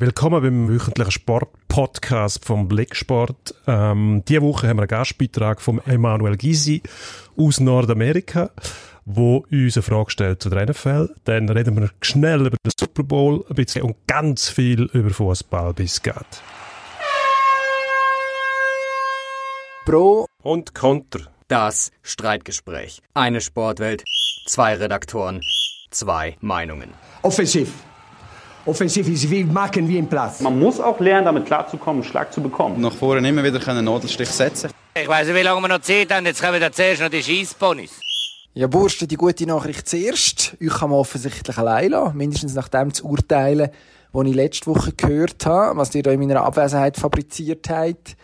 Willkommen beim wöchentlichen Sport-Podcast vom Blicksport. Ähm, diese Woche haben wir einen Gastbeitrag von Emanuel Gysi aus Nordamerika, wo uns eine Frage stellt zu der NFL. Dann reden wir schnell über den Super Bowl ein bisschen und ganz viel über Fußball, bis es geht. Pro und Konter. Das Streitgespräch. Eine Sportwelt, zwei Redaktoren, zwei Meinungen. Offensiv. Offensiv ist wie machen wie im Platz. Man muss auch lernen, damit klarzukommen, einen Schlag zu bekommen. Nach vorne immer wieder einen Nadelstich setzen. Ich weiß nicht, wie lange wir noch Zeit haben. Jetzt kommen wir zuerst noch die Scheissponys. Ja, Bursten, die gute Nachricht zuerst. Euch kann man offensichtlich allein lassen, mindestens nach dem zu urteilen, was ich letzte Woche gehört habe, was ihr da in meiner Abwesenheit fabriziert habt.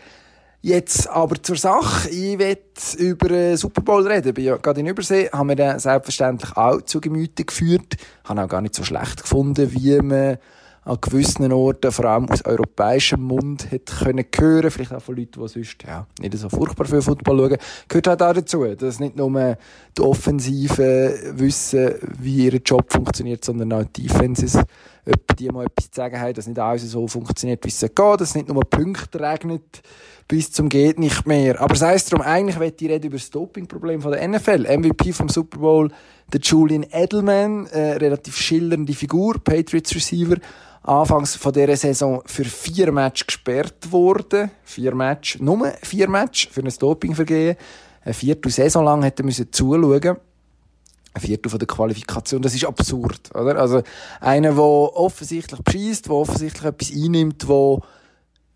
Jetzt aber zur Sache. Ich will über Super Bowl reden. Ich bin ja gerade in Übersee, haben wir den selbstverständlich auch zu Gemüte geführt. Habe auch gar nicht so schlecht gefunden, wie man an gewissen Orten, vor allem aus europäischem Mund, hätte können hören, vielleicht auch von Leuten, die sonst, ja, nicht so furchtbar viel Football schauen, gehört halt auch dazu, dass nicht nur die Offensive wissen, wie ihr Job funktioniert, sondern auch die Defenses, ob die mal etwas zu sagen haben, dass nicht alles so funktioniert, wie es geht, dass nicht nur Punkte regnet, bis zum geht nicht mehr. Aber sei es darum, eigentlich möchte ich reden über das Dopingproblem von der NFL. MVP vom Super Bowl, der Julian Edelman, äh, relativ schillernde Figur, Patriots Receiver, anfangs von dieser Saison für vier Matches gesperrt worden. Vier Matches, nur vier Matches für ein Dopingvergehen. Eine Viertel Saison lang hätte er müssen zuschauen. Ein Viertel von der Qualifikation. Das ist absurd, oder? Also, einer, der offensichtlich beschießt, der offensichtlich etwas einnimmt, wo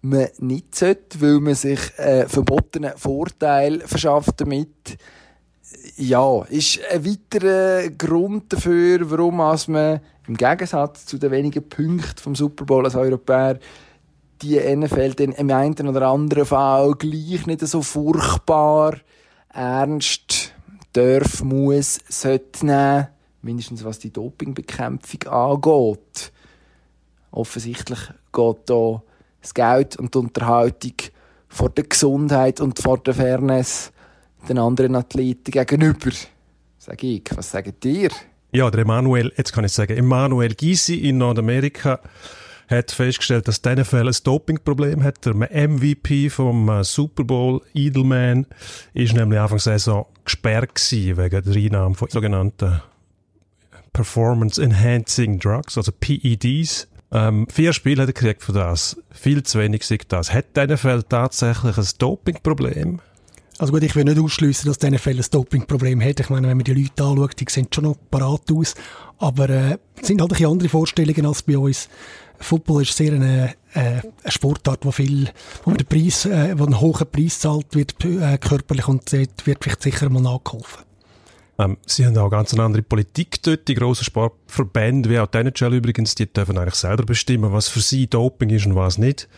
man nicht sollte, weil man sich äh, verbotenen Vorteil verschafft damit. Ja, ist ein weiterer Grund dafür, warum man im Gegensatz zu den wenigen Punkten vom Super Bowl als Europäer die NFL dann im einen oder anderen Fall gleich nicht so furchtbar ernst darf, muss, sollte nehmen, mindestens was die Dopingbekämpfung angeht. Offensichtlich geht da das Geld und die Unterhaltung vor der Gesundheit und vor der Fairness den anderen Athleten gegenüber. Sag ich. Was sagt ihr? Ja, der Emanuel, jetzt kann ich sagen, Emanuel Gysi in Nordamerika hat festgestellt, dass dieser Fall ein Dopingproblem hat. Der MVP vom äh, Super Bowl, Edelman, ist nämlich Anfang der Saison gesperrt wegen der Einnahme von sogenannten Performance Enhancing Drugs, also PEDs. Ähm, vier Spiele hat er gekriegt für das. Viel zu wenig sagt das. Hat dieser Fall tatsächlich ein Dopingproblem? Also gut, ich will nicht ausschließen, dass dieser Fall ein Dopingproblem hat. Ich meine, wenn man die Leute anschaut, die sehen schon noch parat aus. Aber äh, sind halt ein andere Vorstellungen als bei uns. Football ist sehr eine, äh, eine Sportart, wo viel, wo man den Preis, äh, wo einen hohen Preis zahlt, wird äh, körperlich und dort wird vielleicht sicher mal nachgeholfen. Ähm, sie haben auch ganz eine andere Politik dort. Die grossen Sportverbände, wie auch die NHL übrigens, die dürfen eigentlich selber bestimmen, was für sie Doping ist und was nicht.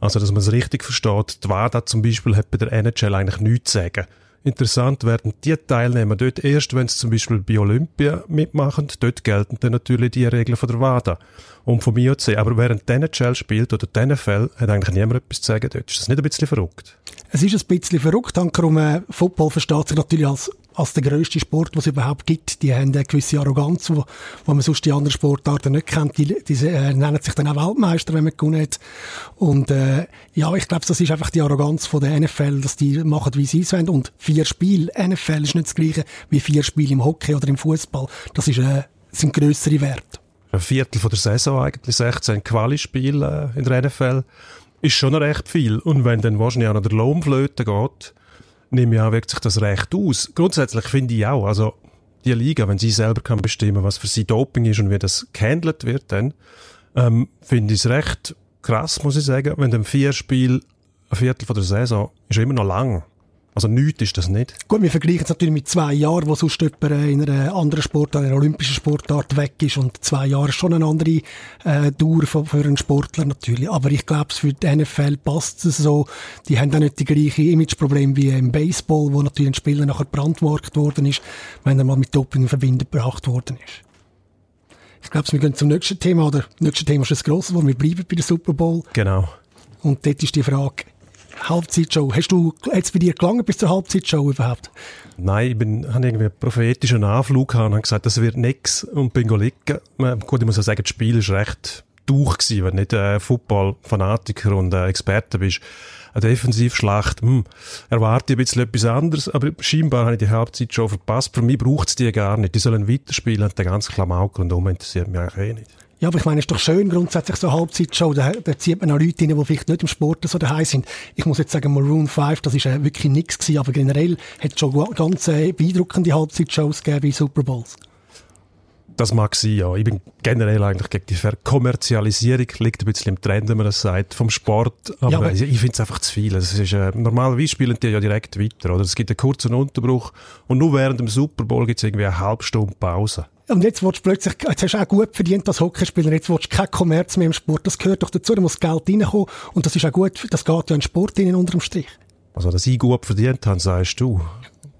Also, dass man es richtig versteht. Die WADA zum Beispiel hat bei der NHL eigentlich nichts zu sagen. Interessant werden die Teilnehmer dort erst, wenn sie zum Beispiel bei Olympia mitmachen. Dort gelten dann natürlich die Regeln von der WADA und vom IOC. Aber während die NHL spielt oder die NFL, hat eigentlich niemand etwas zu sagen dort. Ist das nicht ein bisschen verrückt? Es ist ein bisschen verrückt. Hankerum, äh, Football versteht sich natürlich als als der grösste Sport, was es überhaupt gibt. Die haben eine gewisse Arroganz, wo, wo man sonst die anderen Sportarten nicht kennt. Die, die äh, nennen sich dann auch Weltmeister, wenn man gewonnen hat. Und äh, ja, ich glaube, das ist einfach die Arroganz von der NFL, dass die machen, wie sie es wollen. Und vier Spiele, NFL ist nicht das gleiche wie vier Spiele im Hockey oder im Fußball. Das ist, äh, sind grössere Werte. Ein Viertel von der Saison eigentlich, 16 Quali-Spiele äh, in der NFL, ist schon recht viel. Und wenn dann wahrscheinlich noch der Lohnflöte geht, nehme ich an, wirkt sich das recht aus. Grundsätzlich finde ich auch, also die Liga, wenn sie selber kann bestimmen, was für sie Doping ist und wie das gehandelt wird, dann ähm, finde ich es recht krass, muss ich sagen, wenn dann vier Spiele, ein Viertel von der Saison, ist immer noch lang. Also nichts ist das nicht. Gut, wir vergleichen es natürlich mit zwei Jahren, wo sonst jemand in einer anderen Sportart, einer olympischen Sportart weg ist. Und zwei Jahre ist schon eine andere äh, Dauer für, für einen Sportler natürlich. Aber ich glaube, für die NFL passt es so. Die haben auch nicht die gleiche Imageprobleme wie im Baseball, wo natürlich ein Spieler nachher brandmarkt worden ist, wenn er mal mit Doping in Verbindung gebracht worden ist. Ich glaube, wir gehen zum nächsten Thema, oder? Das nächste Thema ist das grosse, wo wir bleiben bei der Super Bowl. Genau. Und dort ist die Frage, Halbzeitshow. Hast du, jetzt bei dir gelangen bis zur Halbzeitshow überhaupt? Nein, ich bin, habe irgendwie einen prophetischen Anflug gehabt und habe gesagt, das wird nix und bin liegen. Gut, ich muss auch sagen, das Spiel ist recht Tauch gewesen, wenn du nicht äh, Football-Fanatiker und äh, Experte bist. Eine Defensivschlacht, hm, erwarte ich ein bisschen etwas anderes, aber scheinbar habe ich die Halbzeit schon verpasst. Für mich braucht es die gar nicht. Die sollen weiterspielen und der ganze Klamauk rundum interessiert mich eigentlich eh nicht. Ja, aber ich meine, es ist doch schön grundsätzlich so eine Halbzeitshow. Da, da zieht man auch Leute rein, die vielleicht nicht im Sport so daheim sind. Ich muss jetzt sagen, Maroon 5, das ist äh, wirklich nichts gewesen, aber generell hat es schon ganz äh, beeindruckende Halbzeitshows gegeben bei Super Bowls. Das mag sein, ja. Ich bin generell eigentlich gegen die Verkommerzialisierung. Liegt ein bisschen im Trend, wenn man das sagt, vom Sport. Aber, ja, aber ich, ich finde es einfach zu viel. Es ist, äh, normalerweise spielen die ja direkt weiter, oder? Es gibt einen kurzen Unterbruch und nur während dem Super Bowl gibt es irgendwie eine halbe Stunde Pause. Und jetzt willst du plötzlich, jetzt hast du auch gut verdient als Hockeyspieler, jetzt willst du kein Kommerz mehr im Sport. Das gehört doch dazu, da muss Geld reinkommen. Und das ist auch gut, das geht ja in den Sport rein, unterm Strich. Also, dass ich gut verdient habe, sagst du.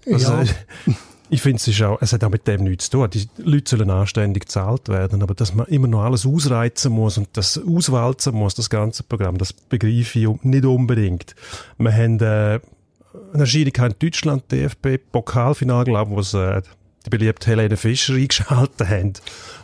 Also, ja. Ich finde, es ist auch, es hat auch mit dem nichts zu tun. Die Leute sollen anständig gezahlt werden, aber dass man immer noch alles ausreizen muss und das auswalzen muss, das ganze Programm, das begreife ich nicht unbedingt. Wir haben, äh, eine Erscheinung in Deutschland, DFB, Pokalfinale, glaube ich, wo es, äh, die beliebte Helene Fischer eingeschaltet haben,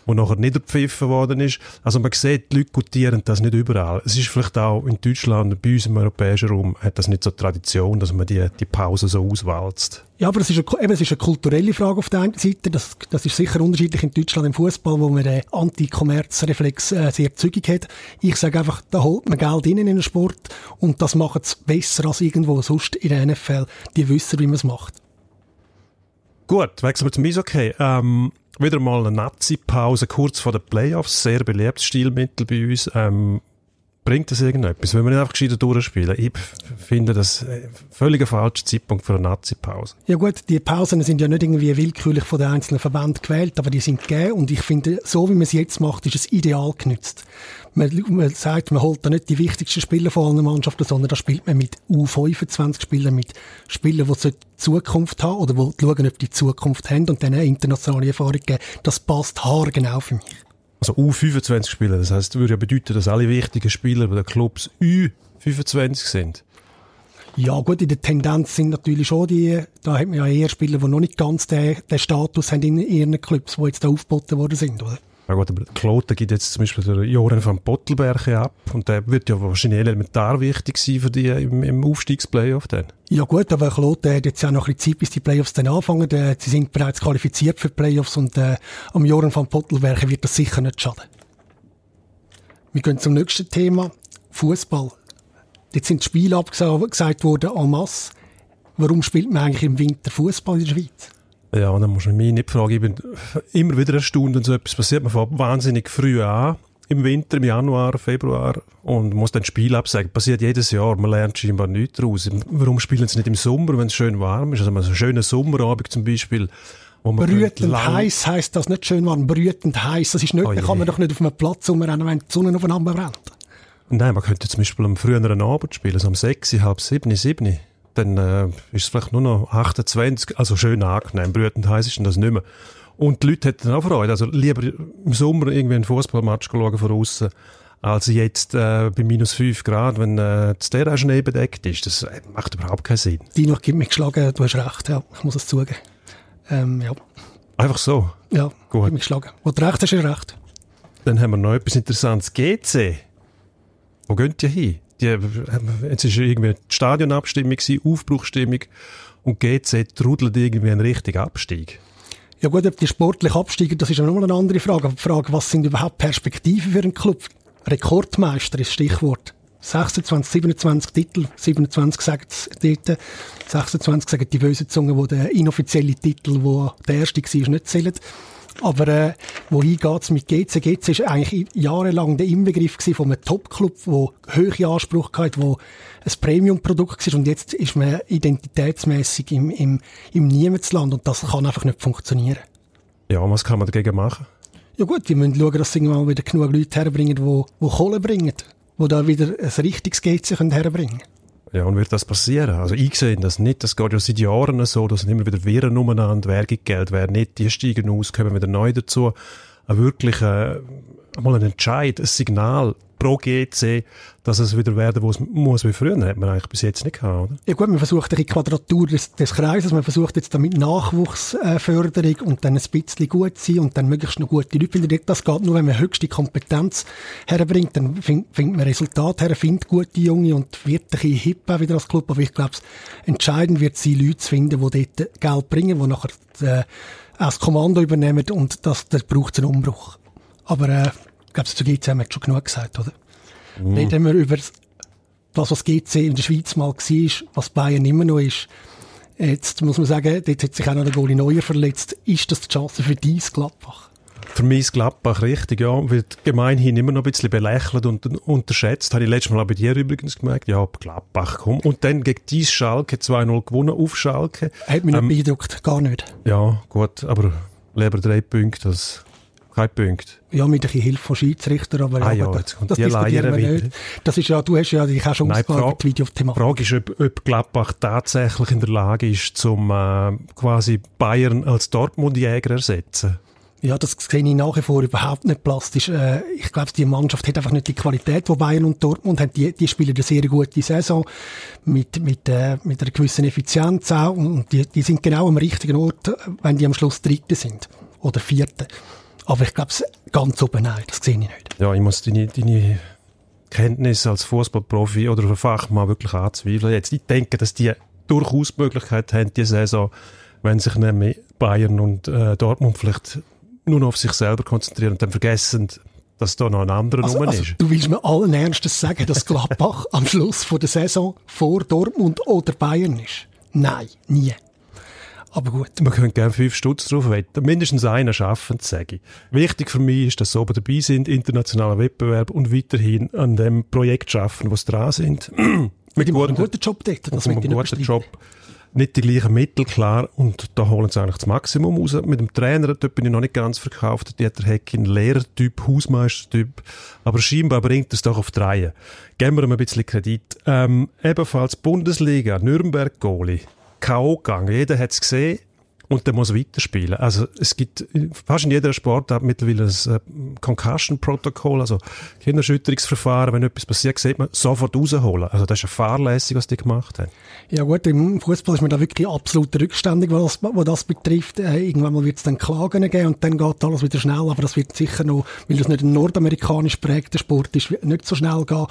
wo nachher niedergepfiffen worden ist. Also man sieht, die Leute gutieren das nicht überall. Es ist vielleicht auch in Deutschland, bei uns im europäischen Raum, hat das nicht so Tradition, dass man die, die Pause so auswalzt. Ja, aber es ist, eine, eben, es ist eine kulturelle Frage auf der einen Seite. Das, das ist sicher unterschiedlich in Deutschland im Fußball, wo man den Anti-Kommerz-Reflex äh, sehr zügig hat. Ich sage einfach, da holt man Geld in den Sport und das macht es besser als irgendwo sonst in der NFL. Die wissen, wie man es macht. Gut, wechseln wir zum Eishockey. Ähm, wieder mal eine Nazi-Pause kurz vor den Playoffs. Sehr beliebtes Stilmittel bei uns. Ähm, bringt das irgendetwas? Wenn wir nicht einfach gescheiter durchspielen? Ich finde das völlig ein falscher Zeitpunkt für eine Nazi-Pause. Ja gut, die Pausen sind ja nicht irgendwie willkürlich von den einzelnen Verbänden gewählt, aber die sind gegeben und ich finde, so wie man es jetzt macht, ist es ideal genützt. Man, man sagt, man holt da nicht die wichtigsten Spieler von allen Mannschaften, sondern da spielt man mit U25 Spielern, mit Spielern, die Zukunft haben oder die schauen, ob die Zukunft haben und dann eine internationale Erfahrung geben. Das passt haargenau für mich. Also U25 Spieler, das heißt, würde ja bedeuten, dass alle wichtigen Spieler bei den Clubs U25 sind. Ja gut, in der Tendenz sind natürlich schon die, da hat man ja eher Spieler, die noch nicht ganz den, den Status haben in ihren Clubs, die jetzt da aufgeboten worden sind, oder? Ja gut, aber Kloten gibt jetzt zum Beispiel den Joren van Pottelberg ab und der wird ja wahrscheinlich elementar wichtig sein für die im, im Aufstiegsplayoff dann. Ja gut, aber Kloten hat jetzt ja noch ein Zeit, bis die Playoffs dann anfangen. Sie sind bereits qualifiziert für die Playoffs und äh, am Joren van Pottelberg wird das sicher nicht schaden. Wir gehen zum nächsten Thema, Fußball. Jetzt sind Spiele abgesagt worden en masse. Warum spielt man eigentlich im Winter Fußball in der Schweiz? Ja, dann muss man mich nicht fragen. Ich bin immer wieder erstaunt, wenn so etwas passiert. Man fängt wahnsinnig früh an. Im Winter, im Januar, Februar. Und muss dann Spiel absagen. Passiert jedes Jahr. Man lernt scheinbar nichts daraus. Warum spielen sie nicht im Sommer, wenn es schön warm ist? Also, man einen schönen Sommerabend zum Beispiel. Brütend heiß heisst das nicht schön warm. Brütend heiß. Das ist nicht, oh kann man doch nicht auf einem Platz rumrennen, wenn die Sonne aufeinander brennt. Nein, man könnte zum Beispiel am früheren Abend spielen, so um 6, halb 7, 7 dann äh, ist es vielleicht nur noch 28, also schön angenehm, brütend heiß ist das nicht mehr. Und die Leute hätten auch Freude, also lieber im Sommer irgendwie einen Fußballmatch schauen von außen, als jetzt äh, bei minus 5 Grad, wenn äh, das Terrain Schnee bedeckt ist. Das äh, macht überhaupt keinen Sinn. Die noch gibt mich geschlagen, du hast recht, ja, ich muss es zugeben. Ähm, ja. Einfach so? Ja, Gut. mich geschlagen. Wo du recht hast, ist recht. Dann haben wir noch etwas Interessantes. GC. Wo geht ihr hin? Die, jetzt ist irgendwie die Stadionabstimmung, Aufbruchstimmung und GC trudelt irgendwie einen richtigen Abstieg. Ja gut, ob die sportlich absteigen, das ist ja nochmal eine andere Frage. Aber die Frage, was sind überhaupt Perspektiven für einen Club? Rekordmeister ist Stichwort. 26, 27 Titel, 27 sagt es dort, 26 sagen die bösen Zungen, wo der inoffizielle Titel, wo der erste war, nicht zählt. Aber äh, wohin geht's mit GC? GC ist eigentlich jahrelang der Inbegriff von einem Top-Club, der hohe Ansprüche hatte, wo ein Premium-Produkt war und jetzt ist man identitätsmäßig im, im, im Niemandsland und das kann einfach nicht funktionieren. Ja, was kann man dagegen machen? Ja gut, wir müssen schauen, dass sie irgendwann wieder genug Leute herbringen, die, die Kohle bringen, die da wieder ein richtiges GC herbringen können. Ja, und wird das passieren? Also ich sehe das nicht. Das geht ja seit Jahren so, dass immer wieder Viren umeinander, wer gibt Geld, wer nicht, die steigen aus, kommen wieder neu dazu. Eine wirklich äh, mal ein Entscheid, ein Signal pro GC, dass es wieder werden muss, muss wie früher. Hat man eigentlich bis jetzt nicht gehabt, oder? Ja gut, man versucht die Quadratur des, des Kreises, man versucht jetzt damit Nachwuchsförderung äh, und dann ein bisschen gut sein und dann möglichst noch gute Leute finden. Das geht nur, wenn man höchste Kompetenz herbringt, dann findet find man Resultate her, findet gute Junge und wird ein bisschen hip auch wieder als Club. Aber ich glaube, entscheidend wird sein, Leute zu finden, die dort Geld bringen, die nachher äh, das Kommando übernehmen und das, das braucht einen Umbruch. Aber äh, ich glaube, zu GC haben wir schon genug gesagt, oder? Mhm. Reden wir über das, was GC in der Schweiz mal war, was Bayern immer noch ist. Jetzt muss man sagen, dort hat sich auch noch der Goalie Neuer verletzt. Ist das die Chance für dies Gladbach? Für mich ist Gladbach richtig, ja. Wird gemeinhin immer noch ein bisschen belächelt und unterschätzt. Habe ich letztes Mal auch bei dir übrigens gemerkt. Ja, Gladbach, komm. Und dann gegen dies Schalke 2-0 gewonnen auf Schalke. Hat mich ähm, nicht beeindruckt, gar nicht. Ja, gut, aber lieber drei Punkte als kein Punkt. Ja, mit ein bisschen Hilfe von Schiedsrichter, aber, ah, ja, jetzt kommt das die Leier wieder. Das ist ja, du hast ja dich auch schon ausgearbeitet, Video auf Thema. Die Frage ist, ob, ob Gladbach tatsächlich in der Lage ist, zum äh, quasi Bayern als Dortmund-Jäger ersetzen. Ja, das sehe ich nach wie vor überhaupt nicht plastisch. Äh, ich glaube, die Mannschaft hat einfach nicht die Qualität, die Bayern und Dortmund haben. Die, die spielen eine sehr gute Saison mit, mit, äh, mit einer gewissen Effizienz auch. Und die, die sind genau am richtigen Ort, wenn die am Schluss Dritte sind. Oder Vierte. Aber ich glaube, ganz oben nein, das sehe ich nicht. Ja, ich muss deine, deine Kenntnis als Fußballprofi oder Fachmann wirklich anzweifeln. Jetzt, ich denke, dass die durchaus die Möglichkeit haben, diese Saison, wenn sich nämlich Bayern und äh, Dortmund vielleicht nur noch auf sich selber konzentrieren und dann vergessen, dass da noch ein anderer also, Nummer also, ist. Du willst mir allen Ernstes sagen, dass Gladbach am Schluss von der Saison vor Dortmund oder Bayern ist? Nein, nie. Aber gut. Man könnte gerne fünf Stutz drauf wetten. Mindestens einen schaffen, sage ich. Wichtig für mich ist, dass sie oben dabei sind, internationaler Wettbewerb und weiterhin an dem Projekt schaffen, wo sie dran sind. Mit einem guten Job dort. Das mit einem guten Job. Nicht die gleichen Mittel, klar. Und da holen sie eigentlich das Maximum raus. Mit dem Trainer, dort bin ich noch nicht ganz verkauft. Die hat der Heckin Lehrertyp, Hausmeistertyp. Aber scheinbar bringt es doch auf die Reihe. Geben wir ihm ein bisschen Kredit. Ähm, ebenfalls Bundesliga, Nürnberg-Goalie. K.O. gegangen. Jeder hat es gesehen und der muss weiterspielen. Also es gibt fast in jeder Sportart mittlerweile ein äh, Concussion-Protokoll, also Kinderschütterungsverfahren. Wenn etwas passiert, sieht man sofort rausholen. Also das ist eine fahrlässig, was die gemacht haben. Ja gut, im Fußball ist man da wirklich absolut rückständig, was was das betrifft. Äh, irgendwann wird es dann Klagen geben und dann geht alles wieder schnell, aber das wird sicher noch, weil das nicht ein nordamerikanisch prägter Sport ist, nicht so schnell gehen.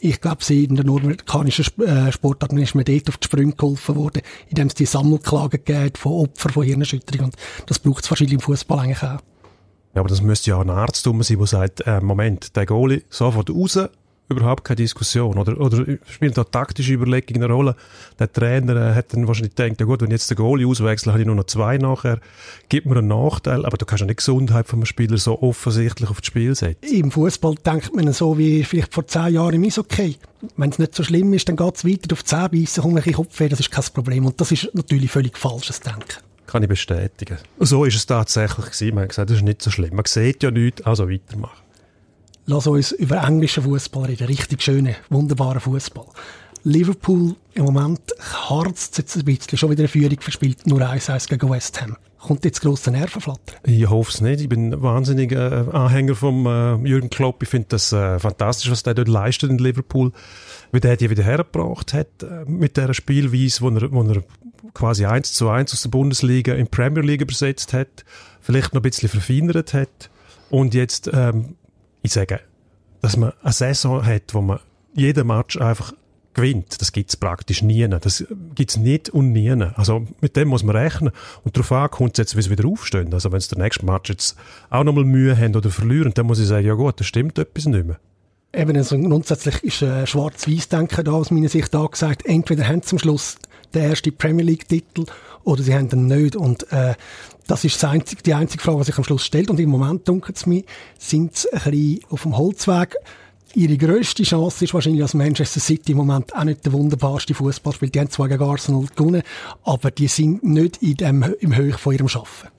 Ich glaube, in der nordamerikanischen äh, Sportart ist mir dort auf die Sprünge geholfen worden, indem es die Sammelklagen gibt von Opfern von Hirnerschütterung. Und das braucht es wahrscheinlich im Fußball eigentlich auch. Ja, aber das müsste ja auch ein Arzt sein, der sagt, äh, Moment, der Goalie sofort raus, überhaupt keine Diskussion. Oder, oder spielt da taktische Überlegungen eine Rolle? Der Trainer äh, hat dann wahrscheinlich gedacht, ja gut, wenn ich jetzt den Goalie auswechsle, habe ich nur noch zwei nachher. Gibt mir einen Nachteil, aber du kannst ja nicht die Gesundheit von einem Spieler so offensichtlich auf das Spiel setzen. Im Fußball denkt man so wie vielleicht vor zehn Jahren im Eishockey. Wenn es nicht so schlimm ist, dann geht es weiter auf zehn beißen, kommt ein Kopfweh, das ist kein Problem. Und das ist natürlich völlig falsches Denken. Kann ich bestätigen. So ist es tatsächlich gewesen. Man hat gesagt, das ist nicht so schlimm. Man sieht ja nichts, also weitermachen. Lass uns über englischen Fußball reden. Richtig schönen, wunderbaren Fußball. Liverpool im Moment harzt jetzt ein bisschen, schon wieder eine Führung verspielt, nur 1-1 gegen West Ham. Kommt jetzt grosse Nervenflatter? Ich hoffe es nicht. Ich bin wahnsinnig äh, Anhänger von äh, Jürgen Klopp. Ich finde das äh, fantastisch, was der dort leistet in Liverpool. Wie der die wieder hergebracht hat äh, mit dieser Spielweise, wo er, wo er quasi 1 zu 1 aus der Bundesliga in die Premier League übersetzt hat, vielleicht noch ein bisschen verfeinert hat und jetzt ähm, ich sage, dass man eine Saison hat, wo man jeden Match einfach gewinnt, das gibt es praktisch nie. Das gibt es nicht und nie. Also mit dem muss man rechnen. Und darauf an kommt es jetzt, wie sie wieder aufstehen. Also wenn sie der nächste Match jetzt auch nochmal Mühe haben oder verlieren, dann muss ich sagen, ja gut, da stimmt etwas nicht mehr. Eben, also grundsätzlich ist äh, Schwarz-Weiß-Denken da aus meiner Sicht angesagt. Entweder haben sie zum Schluss den ersten Premier League-Titel oder sie haben den nicht. Und äh, das ist das einzige, die einzige Frage, die sich am Schluss stellt. Und im Moment, dunkelt es mir, sind sie ein bisschen auf dem Holzweg. Ihre grösste Chance ist wahrscheinlich, dass Manchester City im Moment auch nicht der wunderbarste Fußball spielt. Die haben zwar gegen Arsenal gewonnen, aber die sind nicht in dem, im Höch von ihrem Schaffen.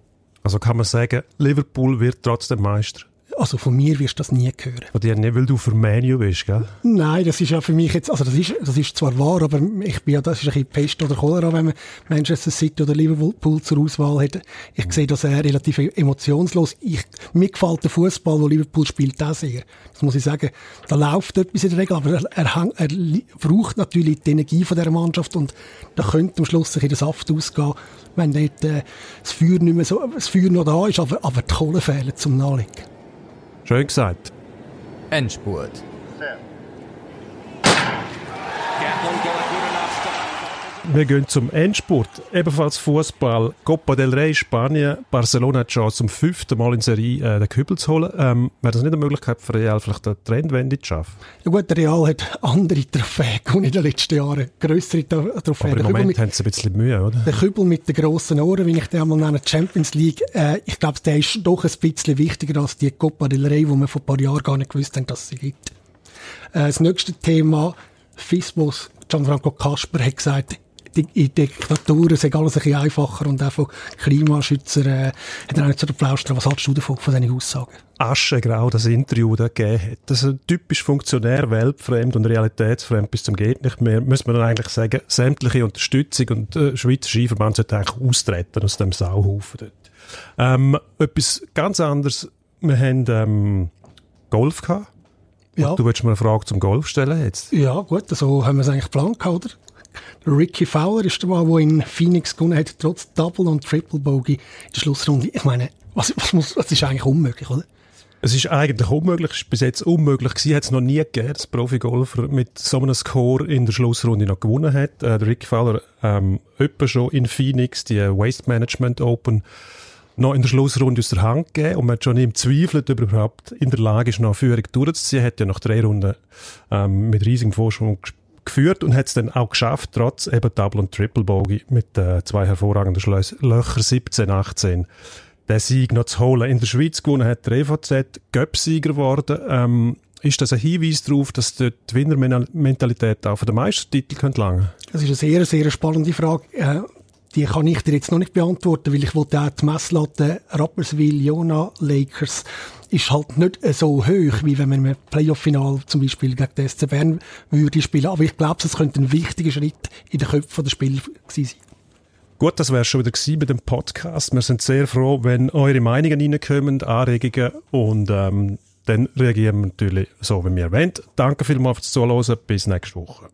Also kann man sagen, Liverpool wird trotzdem Meister? Also von mir wirst du das nie hören. Von dir nicht, weil du für Menu bist, gell? Nein, das ist ja für mich jetzt, also das ist, das ist zwar wahr, aber ich bin ja, das ist ein bisschen Pest oder Cholera, wenn man Manchester City oder Liverpool zur Auswahl hat. Ich sehe das äh, relativ emotionslos. Ich, mir gefällt der Fußball, wo Liverpool spielt, auch sehr. Das muss ich sagen. Da läuft etwas in der Regel, aber er, er, er braucht natürlich die Energie von der Mannschaft und da könnte am Schluss sich in den Saft ausgehen, wenn dort äh, das Feuer nicht mehr so, das Feuer noch da ist, aber, aber die Kohle fehlen zum Nachlegen. Schön gesagt. Endspurt. Wir gehen zum Endspurt. Ebenfalls Fußball. Copa del Rey, Spanien. Barcelona hat schon zum fünften Mal in Serie äh, den Kübel zu holen. Ähm, Wäre das nicht eine Möglichkeit für Real, vielleicht eine Trendwende zu schaffen? Ja gut, Real hat andere Trophäen gewonnen in den letzten Jahren. Grössere Trophäen. Aber im Moment mit, haben sie ein bisschen Mühe, oder? Der Kübel mit den grossen Ohren, wie ich den einmal nenne, Champions League, äh, ich glaube, der ist doch ein bisschen wichtiger als die Copa del Rey, die wir vor ein paar Jahren gar nicht gewusst haben, dass sie gibt. Äh, das nächste Thema, FISBOS, Gianfranco Kasper hat gesagt, in Diktaturen ist alles ein bisschen einfacher und auch von Klimaschützern äh, hat er auch nicht so den Plausch Was haltest du davon, von diesen Aussagen? Aschegrau das Interview da gegeben hat. Das ist ein typisch Funktionär, weltfremd und realitätsfremd bis zum geht nicht mehr. Muss man dann eigentlich sagen, sämtliche Unterstützung und äh, Schweizer Skiverband sollte eigentlich austreten aus dem Sauhaufen dort. Ähm, etwas ganz anderes. Wir haben ähm, Golf gehabt. Ja. Du willst mir eine Frage zum Golf stellen jetzt? Ja, gut, so haben wir es eigentlich geplant, oder? Ricky Fowler ist der Mann, der in Phoenix gewonnen hat, trotz Double und Triple Bogey in der Schlussrunde. Ich meine, was, was, muss, was ist eigentlich unmöglich, oder? Es ist eigentlich unmöglich, es ist bis jetzt unmöglich gewesen, hat es noch nie gegeben, dass Profi-Golfer mit so einem Score in der Schlussrunde noch gewonnen hat. Äh, der Ricky Fowler, ähm, schon in Phoenix, die Waste Management Open, noch in der Schlussrunde aus der Hand gegeben und man hat schon im Zweifel, ob er überhaupt in der Lage ist, noch Führung durchzuziehen. Er hat ja nach drei Runden ähm, mit riesigem Vorsprung geführt und hat es dann auch geschafft, trotz eben Double- und Triple-Bogey mit äh, zwei hervorragenden Schlös Löcher 17, 18 den Sieg noch zu holen. In der Schweiz gewonnen hat der EVZ Göpsieger geworden. Ähm, ist das ein Hinweis darauf, dass dort die Winnermentalität auch für den Meistertitel könnte langen? Das ist eine sehr, sehr spannende Frage. Äh, die kann ich dir jetzt noch nicht beantworten, weil ich wollte auch die Messlatte Rapperswil, Jona, Lakers ist halt nicht so hoch, wie wenn man im Playoff-Final zum Beispiel gegen den SC Bern würde spielen. Aber ich glaube, es könnte ein wichtiger Schritt in den Köpfen der Spieler gewesen sein. Gut, das wäre schon wieder gewesen bei dem Podcast. Wir sind sehr froh, wenn eure Meinungen reinkommen, Anregungen und ähm, dann reagieren wir natürlich so, wie wir wollen. Danke vielmals fürs Zuhören. Bis nächste Woche.